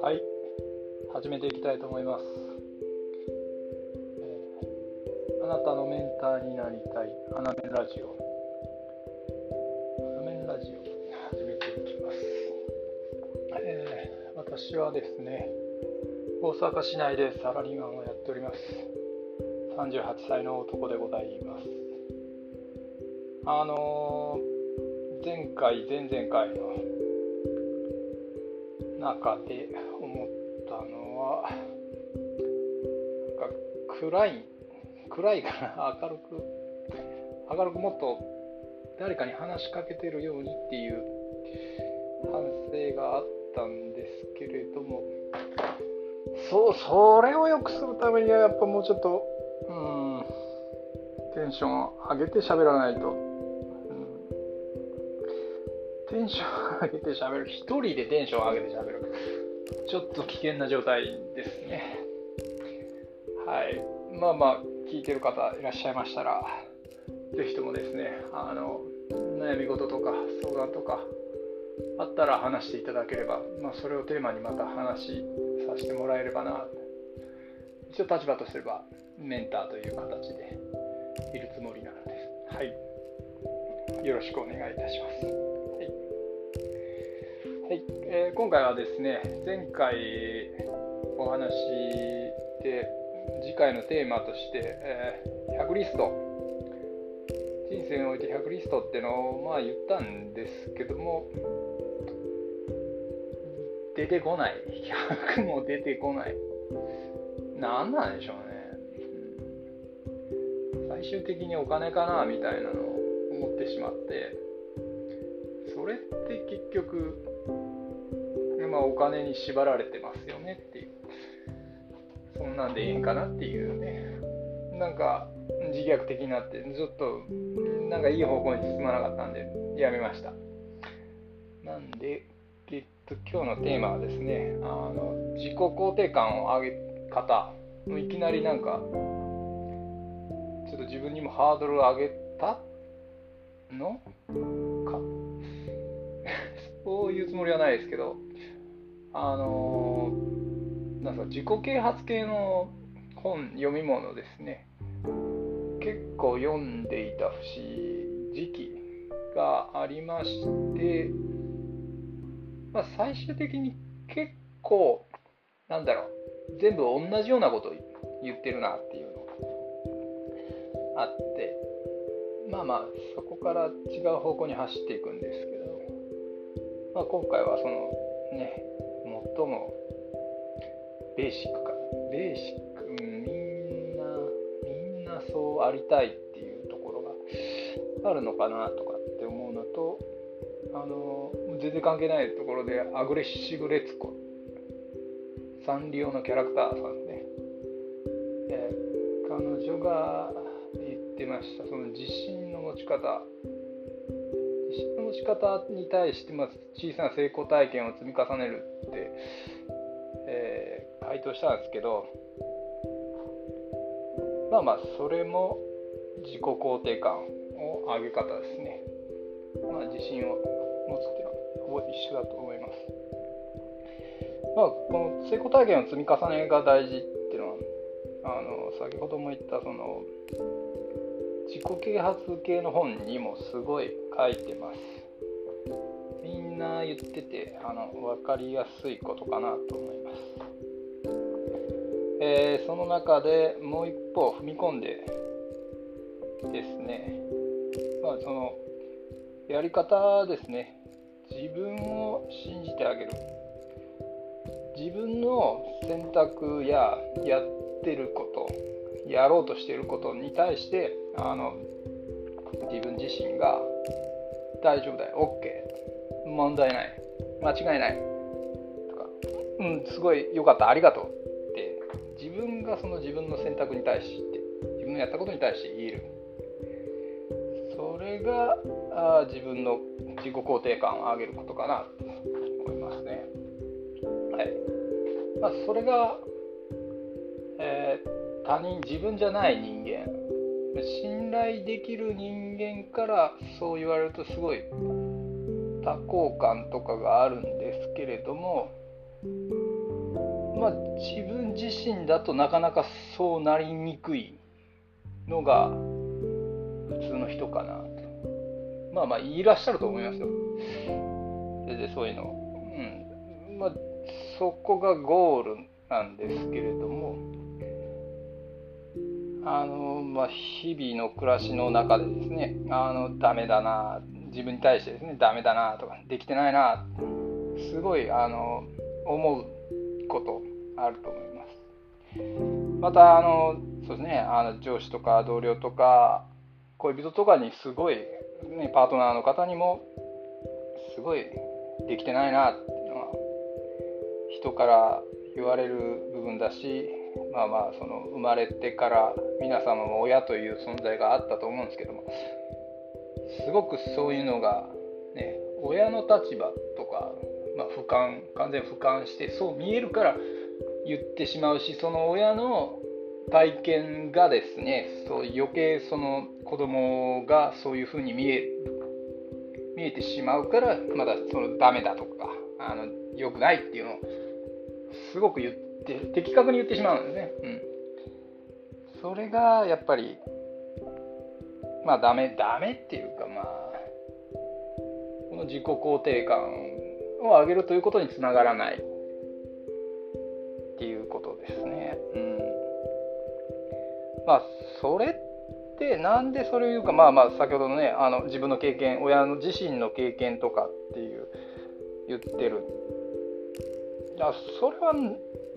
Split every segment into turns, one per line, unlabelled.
はい。始めていきたいと思います、えー、あなたのメンターになりたい。アナメンラジオ。アナメンラジオ。始めていきます、えー、私はですね大阪市内でサラリーマンをやっております。38歳の男でございます。あのー、前回前々回の中で思ったのは暗い暗いから 明るく明るくもっと誰かに話しかけてるようにっていう反省があったんですけれどもそうそれを良くするためにはやっぱもうちょっとうんテンションを上げて喋らないと。テンション上げて喋る。一人でテンション上げて喋る。ちょっと危険な状態ですね。はい。まあまあ、聞いてる方いらっしゃいましたら、ぜひともですね、あの、悩み事とか相談とかあったら話していただければ、まあ、それをテーマにまた話させてもらえればな。一応立場とすればメンターという形でいるつもりなのです。はい。よろしくお願いいたします。はいえー、今回はですね前回お話で次回のテーマとして、えー、100リスト。人生において100リストってのをまあ言ったんですけども出てこない。100も出てこない。何なんでしょうね。最終的にお金かなみたいなのを思ってしまってそれって結局まあ、お金に縛られてますよねっていう。そんなんでいいんかなっていうね。なんか自虐的になってずっとなんかいい方向に進まなかったんでやめました。なんでえっと今日のテーマはですねあの自己肯定感を上げ方。いきなりなんかちょっと自分にもハードルを上げたのかそういうつもりはないですけどあのなんか自己啓発系の本読み物ですね。結構読んでいた節時期がありまして、まあ、最終的に結構なんだろう全部同じようなこと言ってるなっていうのがあってまあまあそこから違う方向に走っていくんですけど、まあ、今回はそのね最もベーシックか。ベーシック、みんなみんなそうありたいっていうところがあるのかなとかって思うのとあの全然関係ないところでアグレッシブレツコ。サンリオのキャラクターさんね、えー、彼女が言ってました。その自信の持ち方。の持ち方に対して、ま小さな成功体験を積み重ねるって、えー、回答したんですけどまあまあそれも自己肯定感を上げ方ですね、まあ、自信を持つっていうのはほぼ一緒だと思います。まあこの成功体験の積み重ねが大事っていうのはあの先ほども言ったその自己啓発系の本にもすごい書いてます。みんな言っててあの分かりやすいことかなと思います、えー、その中でもう一歩踏み込んでですね。まあそのやり方ですね。自分を信じてあげる。自分の選択ややってることやろうとしてることに対してあの自分自身が大丈夫だよ。OK 問題ない。間違いない。とか。うんすごい良かった。ありがとう。って自分がその自分の選択に対して自分のやったことに対して言える。それがあ自分の自己肯定感を上げることかな。と思いますね。はい。まあそれが、えー、他人自分じゃない人間信頼できる人間からそう言われるとすごい多幸感とかがあるんですけれどもまあ自分自身だとなかなかそうなりにくいのが普通の人かなと。まあまあいらっしゃると思いますよ。全然そういうの。うん。まあそこがゴールなんですけれども。あのまあ日々の暮らしの中でですねあのダメだな自分に対してですねダメだなとかできてないなすごいあの思うことあると思います。またあのそうですねあの上司とか同僚とか恋人とかにすごい、ね、パートナーの方にもすごいできてないなっていうのは人から言われる部分だしまあまあその生まれてから皆様も親という存在があったと思うんですけどもすごくそういうのが、ね、親の立場とか、まあ、俯瞰完全俯瞰してそう見えるから言ってしまうしその親の体験がですねそう余計その子供がそういうふうに見え見えてしまうからまだそのダメだとかあの良くないっていうのをすごく言って的確に言ってしまうんですね。うん、それがやっぱりまあダメダメっていうかまあこの自己肯定感を上げるということにつながらないっていうことですね。うん、まあそれってなんでそれを言うかまあまあ先ほどのねあの自分の経験親の自身の経験とかっていう言ってるだそれは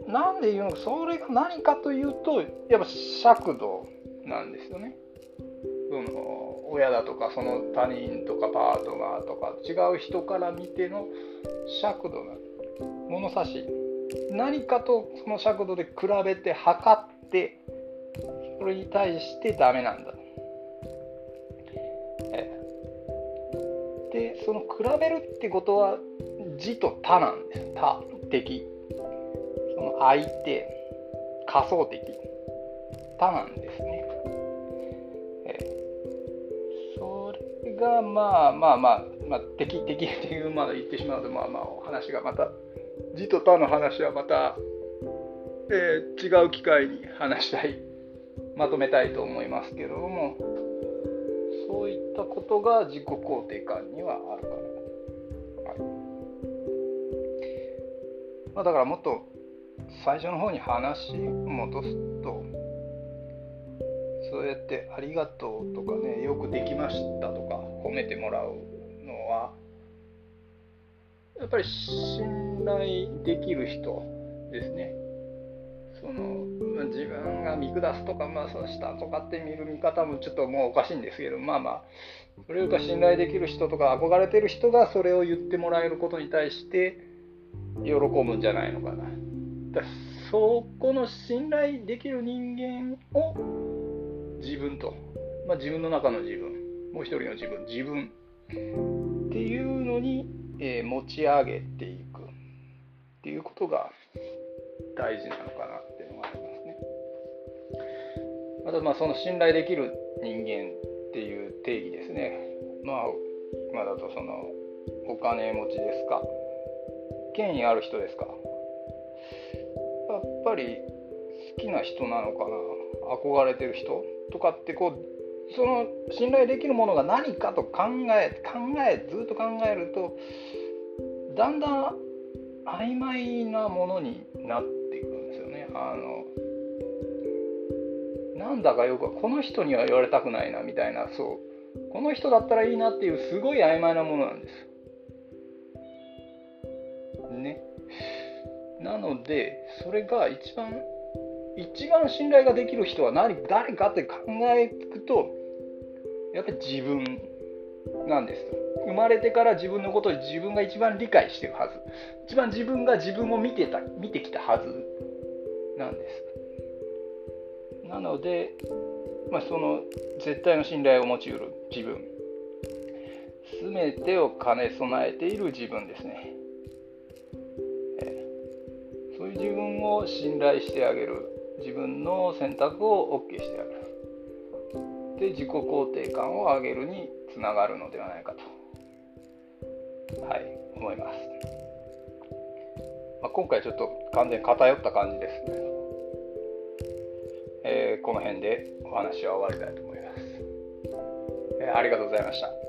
なんで言うのかそれが何かというとやっぱ尺度なんですよね。その親だとかその他人とかパートナーとか違う人から見ての尺度な物差し何かとその尺度で比べて測ってそれに対してダメなんだ。でその比べるってことは字と他なんです他敵その相手仮想的。他なんですね。それがまあまあまあ、まあ、敵敵っていうまで言ってしまうとまあまあお話がまた字と他の話はまた、えー、違う機会に話したいまとめたいと思いますけれどもそういったことが自己肯定感にはあるかな、はい。まあ、だからもっと最初の方に話戻すとそうやって「ありがとう」とかね「よくできました」とか褒めてもらうのはやっぱり信頼できる人ですね。その自分が見下すとか、まあ、その下とかって見る見方もちょっともうおかしいんですけどまあまあそれを信頼できる人とか憧れてる人がそれを言ってもらえることに対して喜ぶんじゃないのかな。だそこの信頼できる人間を自分と、まあ、自分の中の自分。もう一人の自分。自分。っていうのに、えー、持ち上げていく。っていうことが大事なのかなっていうのがありますね。あとまあその信頼できる人間っていう定義ですね。まあ今だとそのお金持ちですか。権威ある人ですか。ぱり好きな人なのかな？憧れてる人とかってこうその信頼できるものが何かと考え考えずっと考えるとだんだん曖昧なものになっていくんですよね。あのなんだかよくこの人には言われたくないなみたいなそうこの人だったらいいなっていうすごい曖昧なものなんです。なのでそれが一番一番信頼ができる人は何誰かって考えていくとやっぱり自分なんです。生まれてから自分のことを自分が一番理解してるはず。一番自分が自分を見てた見てきたはずなんです。なので、まあ、その絶対の信頼を持ちうる自分。全てを兼ね備えている自分ですね。そういう自分を信頼してあげる自分の選択を OK してあげるっって自己肯定感を上げるにつながるのではないかと、はい、思います。まあ、今回ちょっと完全に偏った感じですけど、えー、この辺でお話は終わりたいと思います。えー、ありがとうございました。